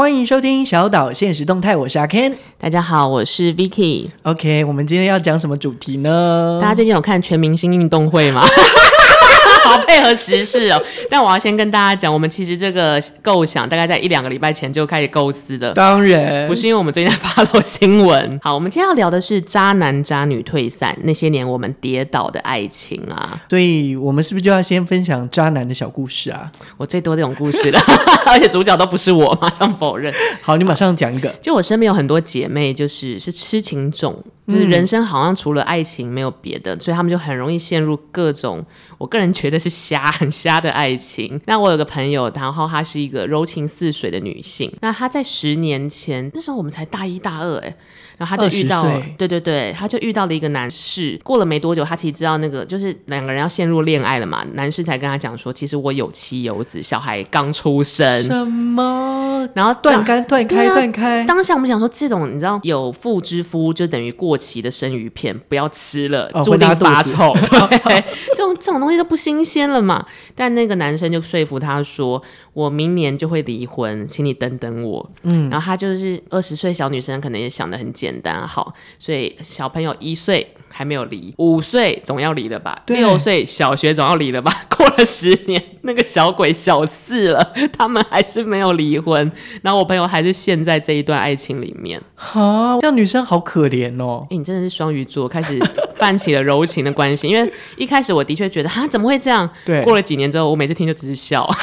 欢迎收听小岛现实动态，我是阿 Ken。大家好，我是 Vicky。OK，我们今天要讲什么主题呢？大家最近有看全明星运动会吗？好 配合时事哦，但我要先跟大家讲，我们其实这个构想大概在一两个礼拜前就开始构思的。当然，不是因为我们最近在发了新闻。好，我们今天要聊的是渣男渣女退散，那些年我们跌倒的爱情啊。所以我们是不是就要先分享渣男的小故事啊？我最多这种故事了，而且主角都不是我，马上否认。好，你马上讲一个。就我身边有很多姐妹，就是是痴情种。就是人生好像除了爱情没有别的，嗯，所以他们就很容易陷入各种，我个人觉得是瞎很瞎的爱情。那我有个朋友，然后她是一个柔情似水的女性。那她在十年前，那时候我们才大一大二，哎。然后他就遇到了，对对对，他就遇到了一个男士。过了没多久，他其实知道那个就是两个人要陷入恋爱了嘛。男士才跟他讲说，其实我有妻有子，小孩刚出生。什么？然后断干断开断开。当下我们想说，这种你知道有妇之夫就等于过期的生鱼片，不要吃了，注定发臭。对，这种东西都不新鲜了嘛。但那个男生就说服他说，我明年就会离婚，请你等等我。嗯，然后他就是二十岁小女生，可能也想的很。简单好，所以小朋友一岁还没有离，五岁总要离了吧？六岁小学总要离了吧？过了十年，那个小鬼小四了，他们还是没有离婚。然后我朋友还是陷在这一段爱情里面。哈，这样女生好可怜哦。欸，你真的是双鱼座，开始泛起了柔情的关系。因为一开始我的确觉得，哈，怎么会这样？对，过了几年之后，我每次听就只是笑。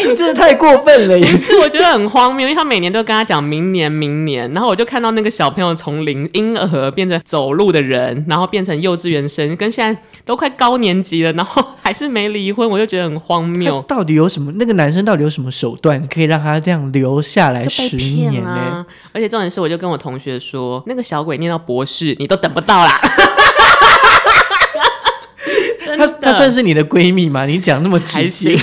哎、欸，你真的太过分了！也是，我觉得很荒谬，因为他每年都跟他讲明年，明年，然后我就看到那个小朋友从零婴儿变成走路的人，然后变成幼稚园生，跟现在都快高年级了，然后还是没离婚，我就觉得很荒谬。到底有什么？那个男生到底有什么手段可以让他这样留下来十年呢？啊？而且重点是，我就跟我同学说，那个小鬼念到博士，你都等不到啦。他他算是你的闺蜜吗？你讲那么直接。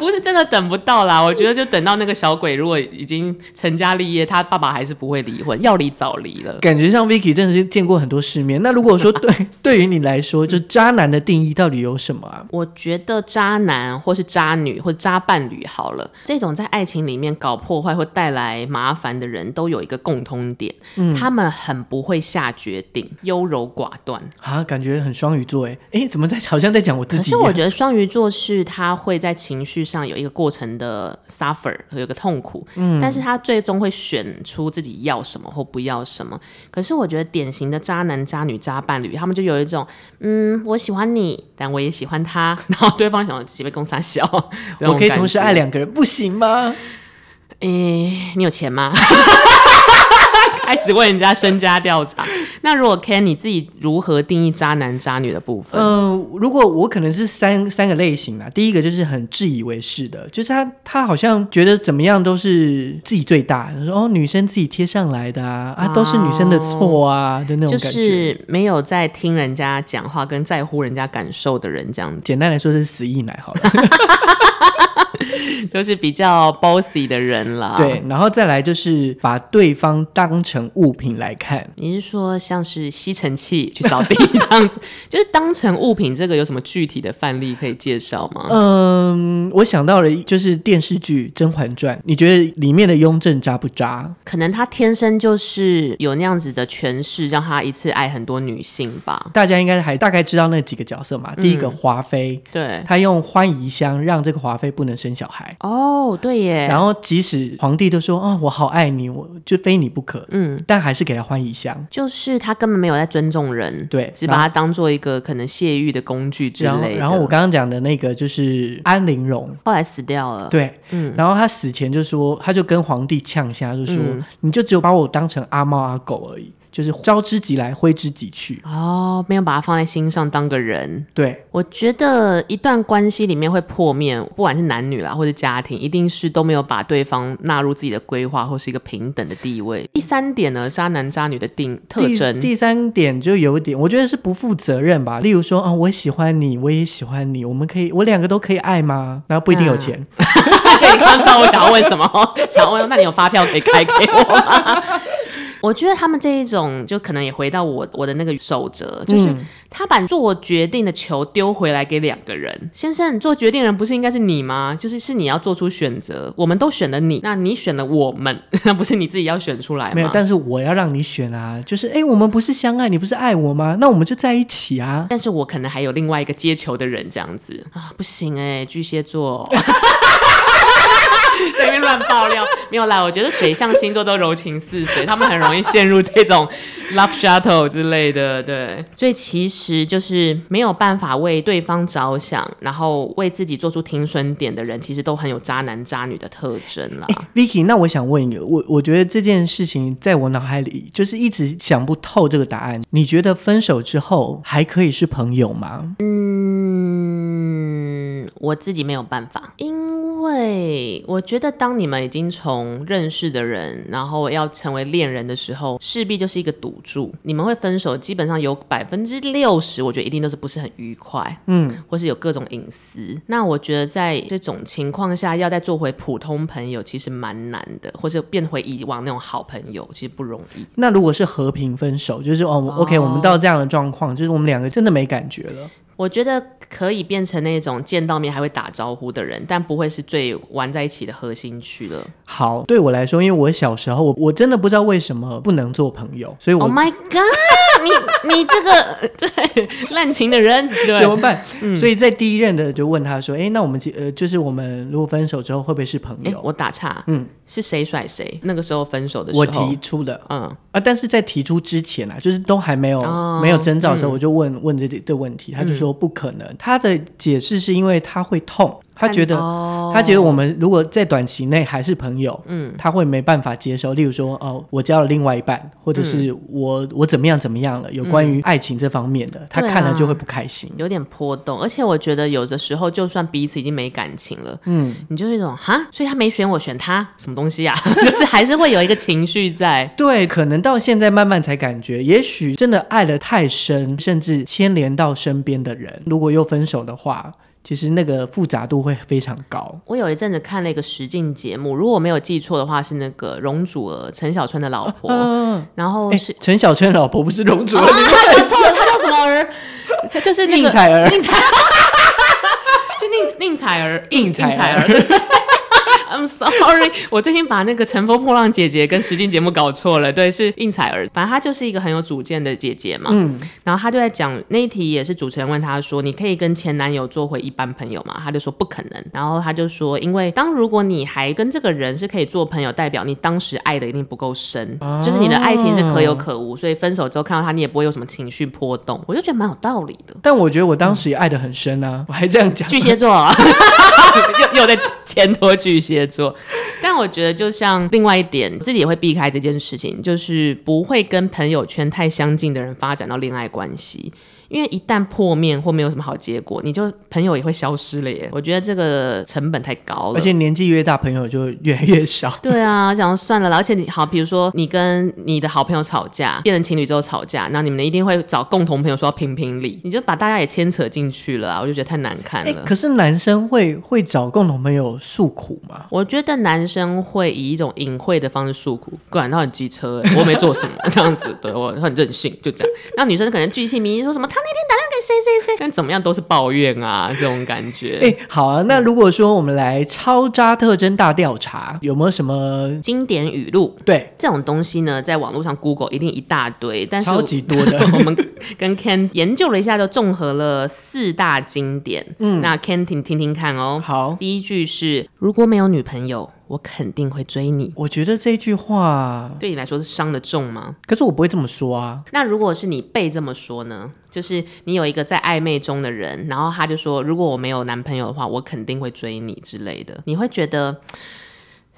不是真的等不到啦，我觉得就等到那个小鬼如果已经成家立业，他爸爸还是不会离婚，要离早离了。感觉像 Vicky 真的是见过很多世面。那如果说对 对于你来说，就渣男的定义到底有什么啊？我觉得渣男或是渣女或渣伴侣好了，这种在爱情里面搞破坏或带来麻烦的人都有一个共通点，嗯，他们很不会下决定，优柔寡断啊，感觉很双鱼座哎哎，怎么在好像在讲我自己？可是我觉得双鱼座是他会在情绪上有一个过程的 suffer 和有个痛苦，嗯，但是他最终会选出自己要什么或不要什么。可是我觉得典型的渣男、渣女、渣伴侣，他们就有一种，嗯，我喜欢你，但我也喜欢他，然后对方想几杯公三小，我可以同时爱两个人，不行吗？诶，你有钱吗？开始问人家身家调查。那如果 Ken 你自己如何定义渣男渣女的部分？嗯、呃，如果我可能是三三个类型啦。第一个就是很自以为是的，就是他他好像觉得怎么样都是自己最大，说哦女生自己贴上来的啊，啊都是女生的错啊的那种感觉，就是没有在听人家讲话跟在乎人家感受的人这样子。简单来说是死意奶好了。就是比较 bossy 的人了，对，然后再来就是把对方当成物品来看。你是说像是吸尘器去扫地这样子，就是当成物品，这个有什么具体的范例可以介绍吗？嗯，我想到了，就是电视剧《甄嬛传》，你觉得里面的雍正渣不渣？可能他天生就是有那样子的权势，让他一次爱很多女性吧。大家应该还大概知道那几个角色嘛？嗯、第一个华妃，对，他用欢宜香让这个华妃不能生小孩。哦，对耶。然后即使皇帝都说啊、哦，我好爱你，我就非你不可，嗯，但还是给他换一箱，就是他根本没有在尊重人，对，只把他当做一个可能泄欲的工具之类的。然后，然后我刚刚讲的那个就是安陵容，后来死掉了，对，嗯。然后他死前就说，他就跟皇帝呛下，就说、嗯、你就只有把我当成阿猫阿狗而已。就是招之即来，挥之即去。哦，没有把它放在心上，当个人。对，我觉得一段关系里面会破灭，不管是男女啦，或者家庭，一定是都没有把对方纳入自己的规划，或是一个平等的地位。第三点呢，渣男渣女的定特征。第三点就有点，我觉得是不负责任吧。例如说，啊，我喜欢你，我也喜欢你，我们可以，我两个都可以爱吗？然后不一定有钱。你刚知道我想要问什么？想要问，那你有发票可以开给我吗？我觉得他们这一种就可能也回到我我的那个守则，就是他把做决定的球丢回来给两个人。先生，做决定人不是应该是你吗？就是是你要做出选择，我们都选了你，那你选了我们，那不是你自己要选出来吗？没有，但是我要让你选啊，就是哎，我们不是相爱，你不是爱我吗？那我们就在一起啊。但是我可能还有另外一个接球的人，这样子啊，不行哎，巨蟹座。在那边乱爆料，没有啦。我觉得水象星座都柔情似水，他们很容易陷入这种 love shuttle 之类的。对，所以其实就是没有办法为对方着想，然后为自己做出停损点的人，其实都很有渣男渣女的特征啦。欸，Vicky，那我想问你，我我觉得这件事情在我脑海里就是一直想不透这个答案。你觉得分手之后还可以是朋友吗？嗯，我自己没有办法，因为我。觉得当你们已经从认识的人，然后要成为恋人的时候，势必就是一个赌注。你们会分手，基本上有百分之六十，我觉得一定都是不是很愉快，嗯，或是有各种隐私。那我觉得在这种情况下，要再做回普通朋友，其实蛮难的，或是变回以往那种好朋友，其实不容易。那如果是和平分手，就是哦，哦，OK，我们到这样的状况，就是我们两个真的没感觉了。我觉得可以变成那种见到面还会打招呼的人，但不会是最玩在一起的核心区了。好，对我来说，因为我小时候我我真的不知道为什么不能做朋友，所以我 Oh my God，你你这个对滥情的人对怎么办？嗯，所以在第一任的就问他说：“哎，那我们呃，就是我们如果分手之后会不会是朋友？”我打岔，嗯，是谁甩谁？那个时候分手的时候，我提出的，嗯啊，但是在提出之前啊，就是都还没有、哦、没有征兆的时候，我就问问这这问题，他就说。不可能，他的解释是因为他会痛。他觉得，他觉得我们如果在短期内还是朋友，嗯，他会没办法接受。例如说，哦，我交了另外一半，或者是我我怎么样怎么样了，有关于爱情这方面的，他看了就会不开心，有点波动。而且我觉得有的时候，就算彼此已经没感情了，嗯，你就是一种哈，所以他没选我，选他，什么东西啊？就是还是会有一个情绪在。对，可能到现在慢慢才感觉，也许真的爱的太深，甚至牵连到身边的人，如果又分手的话。其实那个复杂度会非常高。我有一阵子看了一个实境节目，如果我没有记错的话，是那个容祖儿陈小春的老婆。啊、然后是陈小春的老婆，不是容祖儿。他讲错了，他叫什么儿？他 就是宁采儿。宁采，是宁宁采儿，宁采儿。I'm sorry，我最近把那个《乘风破浪》姐姐跟实境节目搞错了。对，是应采儿，反正她就是一个很有主见的姐姐嘛。嗯，然后她就在讲那一题，也是主持人问她说：“你可以跟前男友做回一般朋友吗？”她就说不可能。然后她就说：“因为当如果你还跟这个人是可以做朋友，代表你当时爱的一定不够深，啊、就是你的爱情是可有可无，所以分手之后看到他，你也不会有什么情绪波动。”我就觉得蛮有道理的。但我觉得我当时也爱的很深啊，嗯、我还这样讲。巨蟹座、啊，又又在牵拖巨蟹。做，但我觉得就像另外一点，自己也会避开这件事情，就是不会跟朋友圈太相近的人发展到恋爱关系。因为一旦破面或没有什么好结果，你就朋友也会消失了耶。我觉得这个成本太高了，而且年纪越大，朋友就越来越少。对啊，想说算了，而且你好，比如说你跟你的好朋友吵架，变成情侣之后吵架，那你们一定会找共同朋友说要评评理，你就把大家也牵扯进去了啊，我就觉得太难看了。可是男生会会找共同朋友诉苦吗？我觉得男生会以一种隐晦的方式诉苦，管他很机车，我没做什么这样子，对我很任性，就这样。那女生可能巨细靡遗说什么他。那天打电话给谁谁谁，但怎么样都是抱怨啊，这种感觉。哎、欸，好啊，那如果说我们来超渣特征大调查，有没有什么经典语录？对，这种东西呢，在网络上 Google 一定一大堆，但是超级多的。我们跟 Ken 研究了一下，就综合了四大经典。嗯，那 Ken 听听听看哦。好，第一句是：如果没有女朋友。我肯定会追你。我觉得这句话对你来说是伤的重吗？可是我不会这么说啊。那如果是你被这么说呢？就是你有一个在暧昧中的人，然后他就说：“如果我没有男朋友的话，我肯定会追你之类的。”你会觉得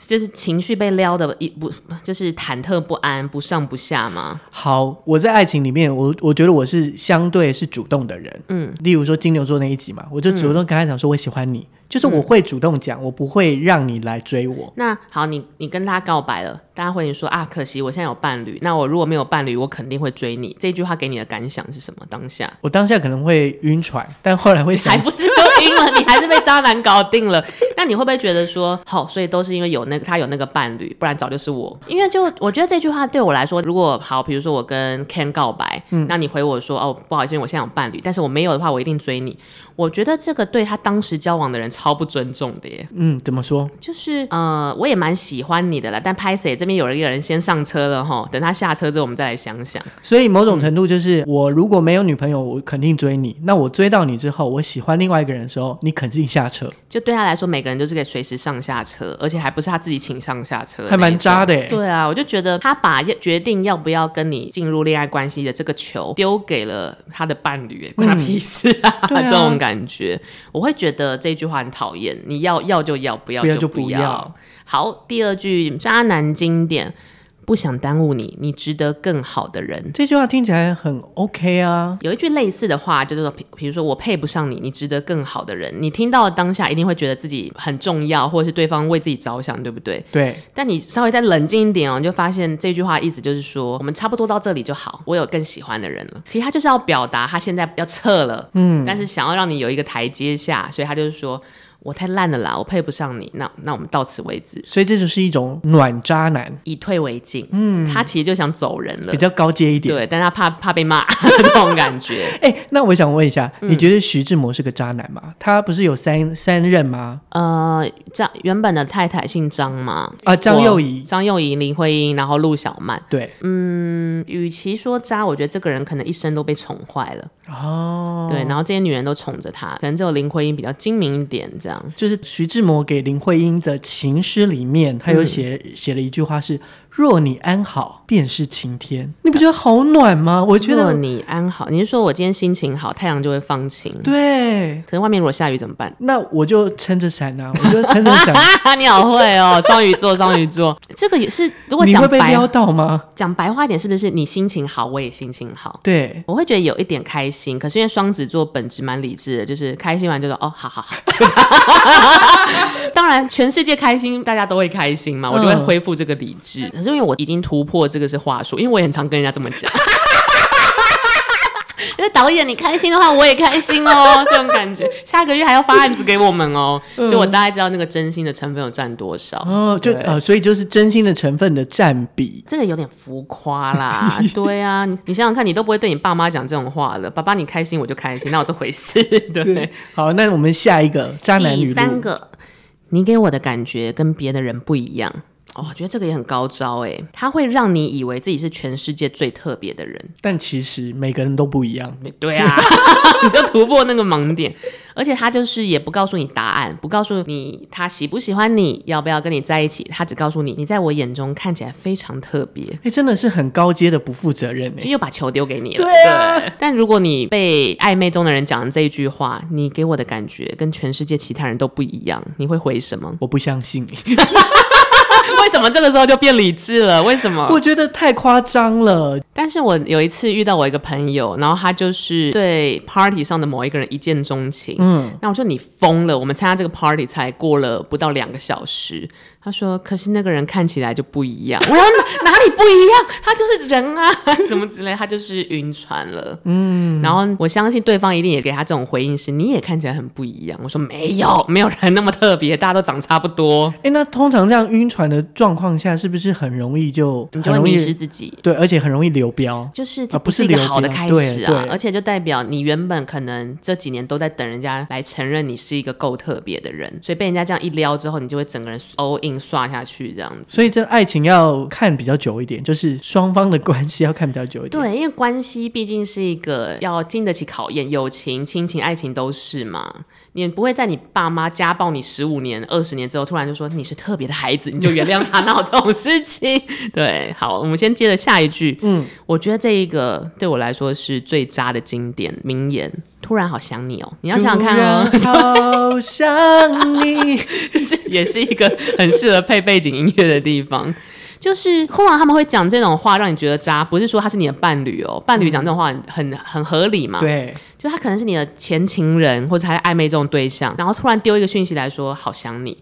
就是情绪被撩的一不就是忐忑不安、不上不下吗？好，我在爱情里面，我我觉得我是相对是主动的人。嗯，例如说金牛座那一集嘛，我就主动跟他讲说：“我喜欢你。”就是我会主动讲，嗯、我不会让你来追我。那好，你你跟他告白了，大家会说啊，可惜我现在有伴侣。那我如果没有伴侣，我肯定会追你。这句话给你的感想是什么？当下我当下可能会晕船，但后来会想，还不是都晕了，你还是被渣渣男搞定了。那你会不会觉得说，好，所以都是因为有那个他有那个伴侣，不然早就是我。因为就我觉得这句话对我来说，如果好，比如说我跟 Ken 告白，嗯，那你回我说，哦，不好意思，我现在有伴侣，但是我没有的话，我一定追你。我觉得这个对他当时交往的人超不尊重的耶。嗯，怎么说？就是呃，我也蛮喜欢你的啦，但拍谢这边有了一个人先上车了哈，等他下车之后，我们再来想想。所以某种程度就是，嗯、我如果没有女朋友，我肯定追你。那我追到你之后，我喜欢另外一个人的时候，你肯定下车。就对他来说，每个人都是可以随时上下车，而且还不是他自己请上下车，还蛮渣的。对啊，我就觉得他把决定要不要跟你进入恋爱关系的这个球丢给了他的伴侣，关他屁事啊！嗯、啊这种感觉。我会觉得这句话很讨厌，你要要就要，不要就不要。不要就不要。好，第二句渣男经典。不想耽误你，你值得更好的人。这句话听起来很 OK 啊。有一句类似的话，就是说，比如说我配不上你，你值得更好的人。你听到当下一定会觉得自己很重要，或者是对方为自己着想，对不对？对。但你稍微再冷静一点哦，你就发现这句话意思就是说，我们差不多到这里就好，我有更喜欢的人了。其实他就是要表达他现在要撤了，嗯，但是想要让你有一个台阶下，所以他就是说。我太烂了啦，我配不上你，那那我们到此为止。所以这就是一种暖渣男，以退为进。嗯，他其实就想走人了，比较高阶一点。对，但他怕怕被骂 这种感觉。哎、欸，那我想问一下，嗯、你觉得徐志摩是个渣男吗？他不是有三三任吗？呃，张原本的太太姓张吗？啊，张幼仪、张幼仪、林徽因，然后陆小曼。对，嗯，与其说渣，我觉得这个人可能一生都被宠坏了。哦，对，然后这些女人都宠着他，可能只有林徽因比较精明一点，这样。就是徐志摩给林徽因的情诗里面，他有写、嗯、写了一句话是。若你安好，便是晴天。你不觉得好暖吗？我觉得若你安好，你是说我今天心情好，太阳就会放晴。对，可是外面如果下雨怎么办？那我就撑着伞啊，我就撑着伞。你好会哦，双鱼座，双鱼座，这个也是。如果讲白，你会被撩到吗？讲白话一点，是不是你心情好，我也心情好？对，我会觉得有一点开心。可是因为双子座本质蛮理智的，就是开心完就说哦，好好好。当然，全世界开心，大家都会开心嘛，我就会恢复这个理智。嗯是因为我已经突破这个是话术，因为我也很常跟人家这么讲。因 为导演你开心的话，我也开心哦，这种感觉。下个月还要发案子给我们哦，嗯、所以我大概知道那个真心的成分有占多少。哦，就呃，所以就是真心的成分的占比，这个有点浮夸啦。对啊，你你想想看，你都不会对你爸妈讲这种话的。爸爸你开心我就开心，那有这回事？对，对。好，那我们下一个渣男女。第三个，你给我的感觉跟别的人不一样。哦，我觉得这个也很高招哎，他会让你以为自己是全世界最特别的人，但其实每个人都不一样。对啊，你就突破那个盲点，而且他就是也不告诉你答案，不告诉你他喜不喜欢你，要不要跟你在一起，他只告诉你你在我眼中看起来非常特别。哎，真的是很高阶的不负责任哎，就又把球丢给你了。对啊，对，但如果你被暧昧中的人讲这一句话，你给我的感觉跟全世界其他人都不一样，你会回什么？我不相信。为什么这个时候就变理智了？为什么？我觉得太夸张了。但是我有一次遇到我一个朋友，然后他就是对 party 上的某一个人一见钟情。嗯，那我说你疯了，我们参加这个 party 才过了不到两个小时。他说：“可是那个人看起来就不一样。”我说哪：“哪里不一样？他就是人啊，什么之类，他就是晕船了。”嗯，然后我相信对方一定也给他这种回应是：“你也看起来很不一样。”我说：“没有，没有人那么特别，大家都长差不多。”哎，那通常这样晕船的状况下，是不是很容易就很容易迷失自己？对，而且很容易流标，就是不是一个好的开始啊！而且就代表你原本可能这几年都在等人家来承认你是一个够特别的人，所以被人家这样一撩之后，你就会整个人 all in。刷下去这样子，所以这爱情要看比较久一点，就是双方的关系要看比较久一点。对，因为关系毕竟是一个要经得起考验，友情、亲情、爱情都是嘛。你不会在你爸妈家暴你十五年、二十年之后，突然就说你是特别的孩子，你就原谅他闹这种事情。对，好，我们先接着下一句。嗯，我觉得这一个对我来说是最渣的经典名言。突然好想你哦，你要想想看哦。好想你，这是也是一个很适合配背景音乐的地方。就是通常他们会讲这种话，让你觉得渣，不是说他是你的伴侣哦，伴侣讲这种话很很很合理嘛。对。就他可能是你的前情人，或者还暧昧这种对象，然后突然丢一个讯息来说好想你，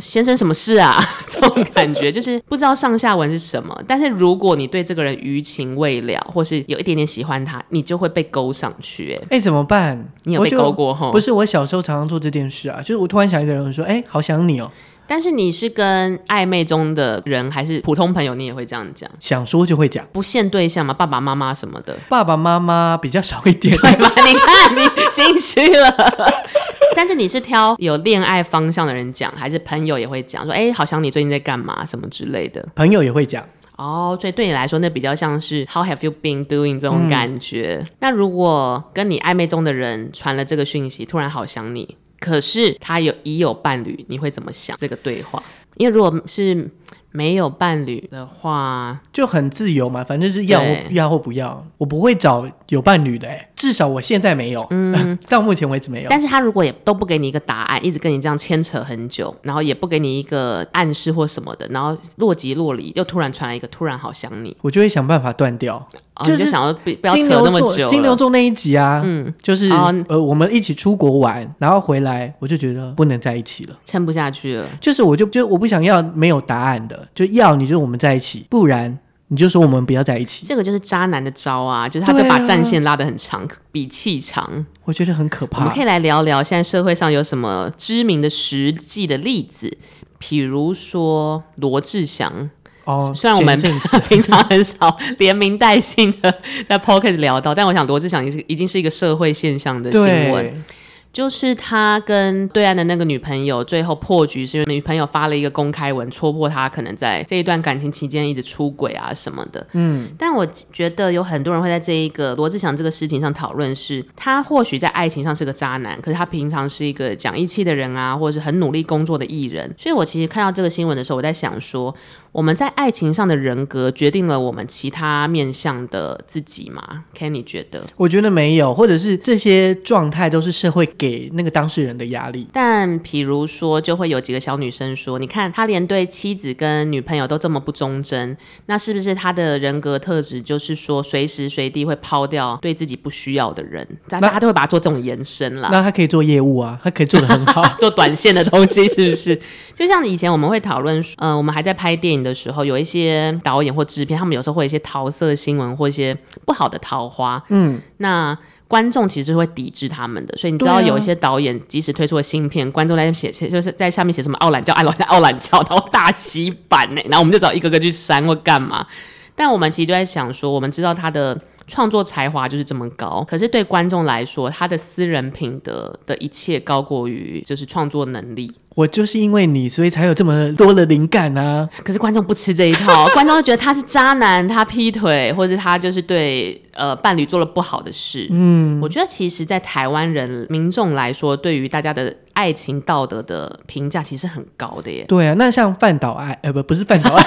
先生什么事啊？这种感觉就是不知道上下文是什么。但是如果你对这个人余情未了，或是有一点点喜欢他，你就会被勾上去。哎，哎，怎么办？你有被勾过哈？不是，我小时候常常做这件事啊，就是我突然想一个人，我说，哎，好想你哦。但是你是跟暧昧中的人，还是普通朋友？你也会这样讲？想说就会讲，不限对象嘛？爸爸妈妈什么的？爸爸妈妈比较少一点，对吗？你看你心虚了。但是你是挑有恋爱方向的人讲，还是朋友也会讲？说哎，好想你最近在干嘛？什么之类的？朋友也会讲。哦，所以对你来说，那比较像是 How have you been doing 这种感觉。嗯、那如果跟你暧昧中的人传了这个讯息，突然好想你。可是他有已有伴侣，你会怎么想这个对话？因为如果是没有伴侣的话，就很自由嘛，反正是要要或不要，我不会找有伴侣的哎。至少我现在没有，嗯，到目前为止没有。但是他如果也都不给你一个答案，一直跟你这样牵扯很久，然后也不给你一个暗示或什么的，然后若即若离，又突然传来一个突然好想你，我就会想办法断掉。哦、就，是想要不不要扯那么久。金牛座那一集啊，嗯，就是、哦、呃，我们一起出国玩，然后回来，我就觉得不能在一起了，撑不下去了。就是我就就我不想要没有答案的，就要你就我们在一起，不然。你就说我们不要在一起，这个就是渣男的招啊，就是他就把战线拉得很长，啊、比气长，我觉得很可怕。我们可以来聊聊现在社会上有什么知名的实际的例子，比如说罗志祥哦，虽然我们 平常很少连名带姓的在 p o c k e t 聊到，但我想罗志祥已经已经是一个社会现象的新闻。就是他跟对岸的那个女朋友最后破局，是因为女朋友发了一个公开文，戳破他可能在这一段感情期间一直出轨啊什么的。嗯，但我觉得有很多人会在这一个罗志祥这个事情上讨论，是他或许在爱情上是个渣男，可是他平常是一个讲义气的人啊，或者是很努力工作的艺人。所以我其实看到这个新闻的时候，我在想说，我们在爱情上的人格决定了我们其他面向的自己吗？Kenny 你觉得？我觉得没有，或者是这些状态都是社会给那个当事人的压力。但比如说，就会有几个小女生说：“你看他连对妻子跟女朋友都这么不忠贞，那是不是他的人格特质就是说随时随地会抛掉对自己不需要的人？”大家都会把它做这种延伸啦。那他可以做业务啊，他可以做得很好，做短线的东西是不是？就像以前我们会讨论，嗯、呃，我们还在拍电影。的时候，有一些导演或制片，他们有时候会有一些桃色新闻或一些不好的桃花，嗯，那观众其实是会抵制他们的。所以你知道，有一些导演即使推出了新片，啊、观众在写写就是在下面写什么“奥懒叫”“奥懒叫”“奥懒教”，然后大洗版呢，然后我们就找一个个去删或干嘛。但我们其实就在想说，我们知道他的。创作才华就是这么高，可是对观众来说，他的私人品德的一切高过于就是创作能力。我就是因为你，所以才有这么多的灵感啊！可是观众不吃这一套，观众就觉得他是渣男，他劈腿，或者他就是对呃伴侣做了不好的事。嗯，我觉得其实，在台湾人民众来说，对于大家的爱情道德的评价其实很高的耶。对啊，那像范岛爱，呃不不是饭岛爱，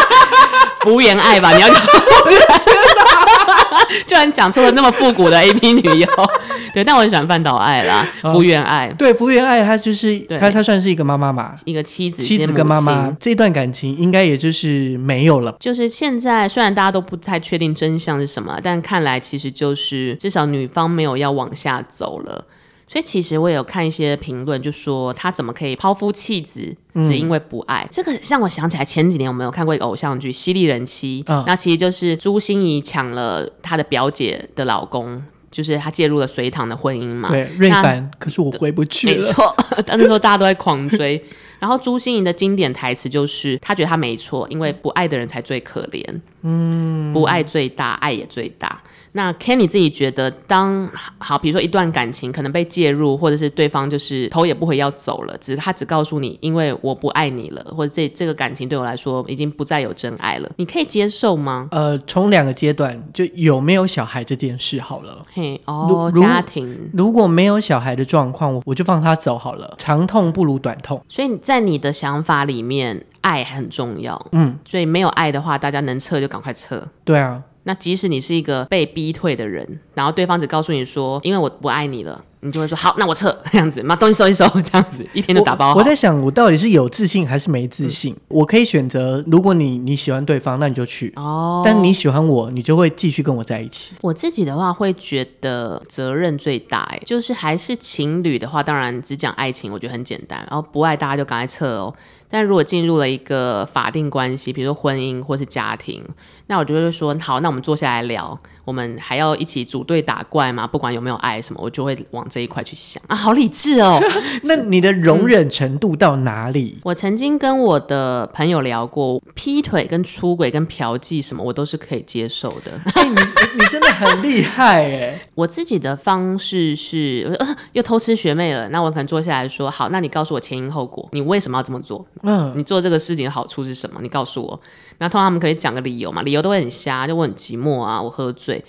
福原爱吧？你要。居然讲出了那么复古的 A P 女优，对，但我很喜欢饭岛爱啦，福原爱，对，福原爱，她就是她，她算是一个妈妈嘛，一个妻子，妻子跟妈妈。这段感情应该也就是没有了。就是现在虽然大家都不太确定真相是什么，但看来其实就是至少女方没有要往下走了。所以其实我也有看一些评论，就说他怎么可以抛夫弃子，只因为不爱？嗯、这个让我想起来前几年我们有看过一个偶像剧《犀利人妻》，哦，那其实就是朱心怡抢了她的表姐的老公，就是她介入了隋唐的婚姻嘛。对，瑞凡，可是我回不去了。没错，但那时候大家都在狂追。然后朱心怡的经典台词就是，她觉得她没错，因为不爱的人才最可怜。嗯，不爱最大，爱也最大。那 Kenny 自己觉得当，当好，比如说一段感情可能被介入，或者是对方就是头也不回要走了，只是他只告诉你，因为我不爱你了，或者这这个感情对我来说已经不再有真爱了，你可以接受吗？呃，从两个阶段，就有没有小孩这件事好了。嘿，哦，家庭如果没有小孩的状况，我我就放他走好了，长痛不如短痛。所以在你的想法里面，爱很重要。嗯，所以没有爱的话，大家能撤就赶快撤。对啊。那即使你是一个被逼退的人，然后对方只告诉你说，因为我不爱你了，你就会说好，那我撤这样子，把东西收一收，这样子一天就打包。我，我在想，我到底是有自信还是没自信？嗯、我可以选择，如果你你喜欢对方，那你就去哦。但你喜欢我，你就会继续跟我在一起。我自己的话会觉得责任最大，哎，就是还是情侣的话，当然只讲爱情，我觉得很简单。然后不爱大家就赶快撤哦。但如果进入了一个法定关系，比如说婚姻或是家庭，那我就会说好，那我们坐下来聊，我们还要一起组队打怪吗？不管有没有爱什么，我就会往这一块去想啊，好理智哦。那你的容忍程度到哪里？我曾经跟我的朋友聊过，劈腿跟出轨跟嫖妓什么，我都是可以接受的。欸、你你真的很厉害哎！我自己的方式是，呃，又偷吃学妹了，那我可能坐下来说，好，那你告诉我前因后果，你为什么要这么做？嗯，你做这个事情的好处是什么？你告诉我。那通常他们可以讲个理由嘛？理由都会很瞎，就我很寂寞啊，我喝醉。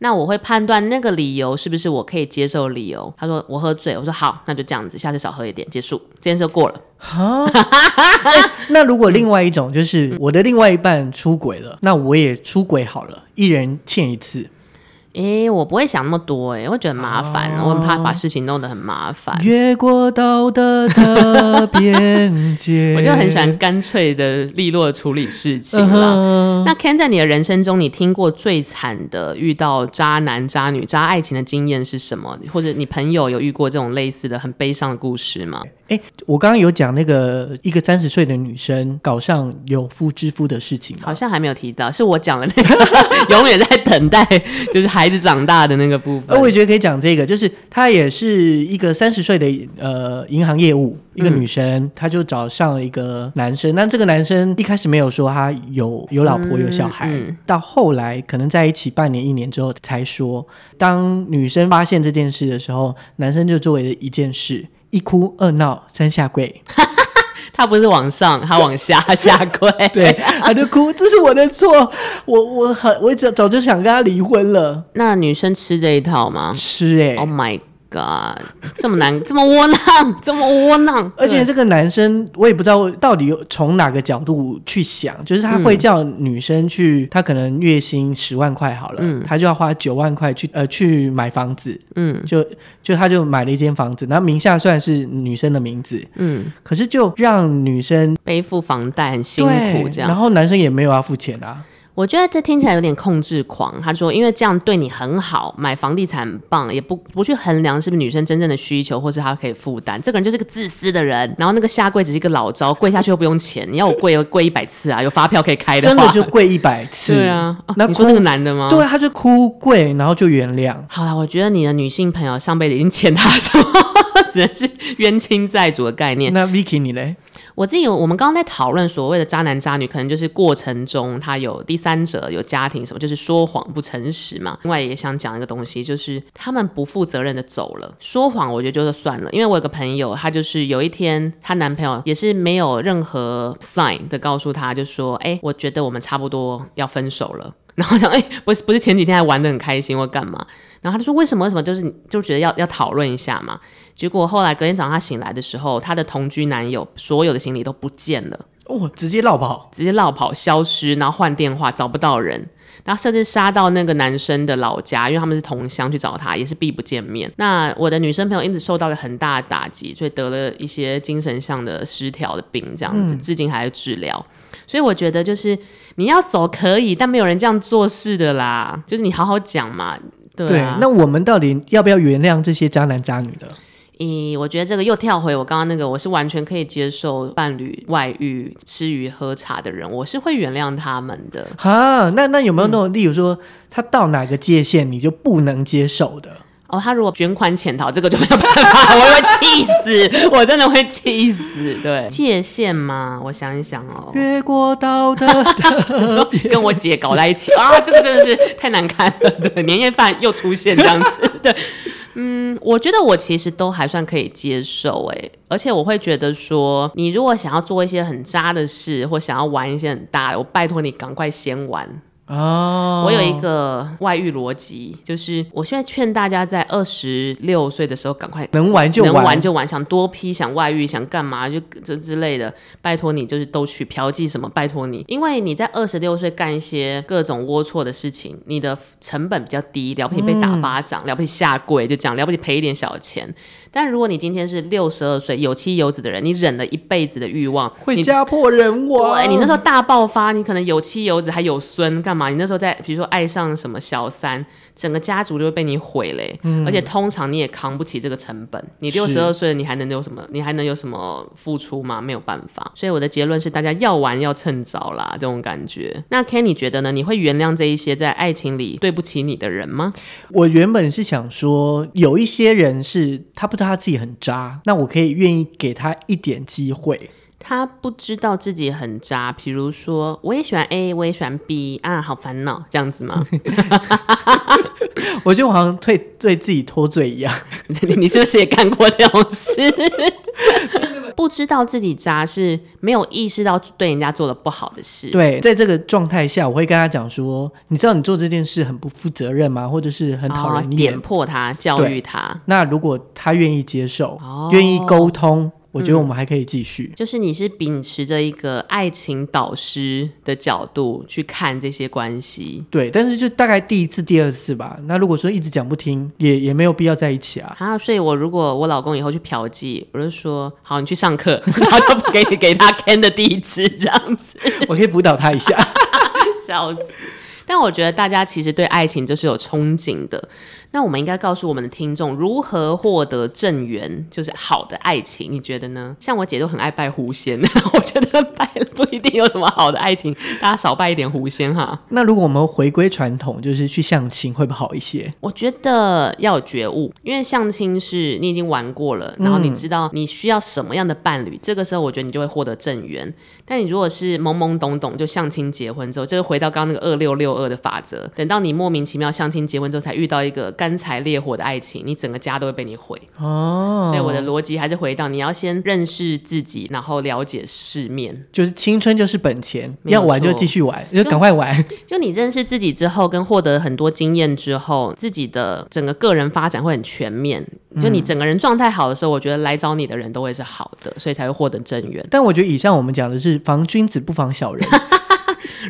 那我会判断那个理由是不是我可以接受的理由。他说我喝醉，我说好，那就这样子，下次少喝一点，结束，这件事就过了。哈、欸，那如果另外一种就是我的另外一半出轨了，那我也出轨好了，一人欠一次。诶、欸，我不会想那么多，诶，我觉得很麻烦，哦、我很怕把事情弄得很麻烦。越过道德的边界，我就很喜欢干脆的、利落的处理事情了。嗯、那 Ken 在你的人生中，你听过最惨的遇到渣男、渣女、渣爱情的经验是什么？或者你朋友有遇过这种类似的很悲伤的故事吗？哎，我刚刚有讲那个一个三十岁的女生搞上有夫之夫的事情，好像还没有提到，是我讲的那个 永远在等待，就是孩子长大的那个部分。我也觉得可以讲这个，就是她也是一个三十岁的呃银行业务一个女生，她、嗯、就找上了一个男生，那这个男生一开始没有说他有有老婆有小孩，嗯嗯、到后来可能在一起半年一年之后才说，当女生发现这件事的时候，男生就作为了一件事。一哭二闹三下跪，他不是往上，他往下 下跪，对，他就哭，这是我的错，我我很我早早就想跟他离婚了。那女生吃这一套吗？吃哎、欸、，Oh my。God, 这么难，这么窝囊，这么窝囊。而且这个男生，我也不知道到底有从哪个角度去想，就是他会叫女生去，嗯、他可能月薪十万块好了，嗯、他就要花九万块去呃去买房子，嗯，就就他就买了一间房子，然后名下虽然是女生的名字，嗯，可是就让女生背负房贷很辛苦这样，然后男生也没有要付钱啊。我觉得这听起来有点控制狂。他说，因为这样对你很好，买房地产很棒，也不不去衡量是不是女生真正的需求，或是她可以负担。这个人就是个自私的人。然后那个下跪只是一个老招，跪下去又不用钱。你要我跪，要跪一百次啊，有发票可以开的话，真的就跪一百次。对啊，那、你说这个男的吗？对，他就哭跪，然后就原谅。好了，我觉得你的女性朋友上辈子已经欠他什么，只能是冤亲债主的概念。那 Vicky 你嘞？我自己有，我们刚刚在讨论所谓的渣男渣女，可能就是过程中他有第三者、有家庭什么，就是说谎不诚实嘛。另外也想讲一个东西，就是他们不负责任的走了。说谎我觉得就是算了，因为我有个朋友，她就是有一天她男朋友也是没有任何 sign 的告诉她，就说：“哎，我觉得我们差不多要分手了。”然后想，哎，不是不是前几天还玩得很开心，或干嘛？然后他就说，为什么？为什么？就是就觉得要要讨论一下嘛。结果后来隔天早上他醒来的时候，他的同居男友所有的行李都不见了，哦，直接落跑，直接落跑，消失，然后换电话找不到人，然后甚至杀到那个男生的老家，因为他们是同乡去找他，也是避不见面。那我的女生朋友因此受到了很大的打击，所以得了一些精神上的失调的病，这样子，嗯、至今还在治疗。所以我觉得就是你要走可以，但没有人这样做事的啦。就是你好好讲嘛，对啊。对，那我们到底要不要原谅这些渣男渣女的？咦，我觉得这个又跳回我刚刚那个，我是完全可以接受伴侣外遇、吃鱼喝茶的人，我是会原谅他们的。哈，那那有没有那种，嗯、例如说他到哪个界限你就不能接受的？哦，他如果卷款潜逃，这个就没有办法，我会气死，我真的会气死。对，界限吗？我想一想哦，越过道德 的说跟我姐搞在一起啊，这个真的是太难看了。对，年夜饭又出现这样子。对，嗯，我觉得我其实都还算可以接受，哎，而且我会觉得说，你如果想要做一些很渣的事，或想要玩一些很大的，我拜托你赶快先玩。哦，我有一个外遇逻辑，就是我现在劝大家在二十六岁的时候赶快能玩就玩，能玩就玩，想多批，想外遇，想干嘛就这之类的，拜托你就是都去嫖妓什么，拜托你，因为你在二十六岁干一些各种龌龊的事情，你的成本比较低，了不起被打巴掌，嗯、了不起下跪就讲了不起赔一点小钱。但如果你今天是六十二岁有妻有子的人，你忍了一辈子的欲望，会家破人亡。对，你那时候大爆发，你可能有妻有子还有孙，干嘛？你那时候在比如说爱上什么小三，整个家族就会被你毁嘞。嗯，而且通常你也扛不起这个成本。你六十二岁了，你还能有什么？你还能有什么付出吗？没有办法。所以我的结论是，大家要玩要趁早啦，这种感觉。那 Ken 你觉得呢？你会原谅这一些在爱情里对不起你的人吗？我原本是想说，有一些人是他不知道。他自己很渣，那我可以愿意给他一点机会。他不知道自己很渣，比如说我也喜欢 A，我也喜欢 B 啊，好烦恼，这样子吗？我觉得我好像对对自己脱罪一样。你是不是也干过这种事？不知道自己渣是没有意识到对人家做了不好的事。对，在这个状态下，我会跟他讲说：“你知道你做这件事很不负责任吗？或者是很讨人厌？”点破他，教育他。那如果他愿意接受，哦、愿意沟通。我觉得我们还可以继续，嗯，就是你是秉持着一个爱情导师的角度去看这些关系，对，但是就大概第一次、第二次吧。那如果说一直讲不听，也也没有必要在一起啊。啊，所以我如果我老公以后去嫖妓，我就说好，你去上课，然后就给给他 Ken 的地址，这样子，我可以辅导他一下，笑死。但我觉得大家其实对爱情就是有憧憬的。那我们应该告诉我们的听众如何获得正缘，就是好的爱情，你觉得呢？像我姐都很爱拜狐仙，我觉得拜了不一定有什么好的爱情，大家少拜一点狐仙哈。那如果我们回归传统，就是去相亲，会不会好一些？我觉得要有觉悟，因为相亲是你已经玩过了，然后你知道你需要什么样的伴侣，嗯、这个时候我觉得你就会获得正缘。但你如果是懵懵懂懂就相亲结婚之后，就回到刚刚那个二六六二的法则，等到你莫名其妙相亲结婚之后，才遇到一个干柴烈火的爱情，你整个家都会被你毁哦。所以我的逻辑还是回到你要先认识自己，然后了解世面。就是青春就是本钱，要玩就继续玩，就赶快玩。就你认识自己之后，跟获得很多经验之后，自己的整个个人发展会很全面。就你整个人状态好的时候，我觉得来找你的人都会是好的，所以才会获得正缘。但我觉得以上我们讲的是防君子不防小人。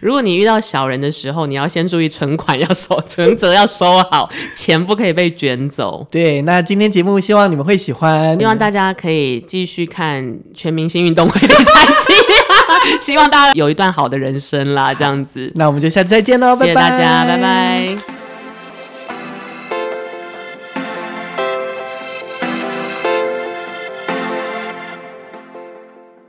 如果你遇到小人的时候，你要先注意存款要收，存折要收好，钱不可以被卷走。对，那今天节目希望你们会喜欢，希望大家可以继续看《全明星运动会》第三期，希望大家有一段好的人生啦，这样子。那我们就下次再见喽，拜拜，谢谢大家，拜拜。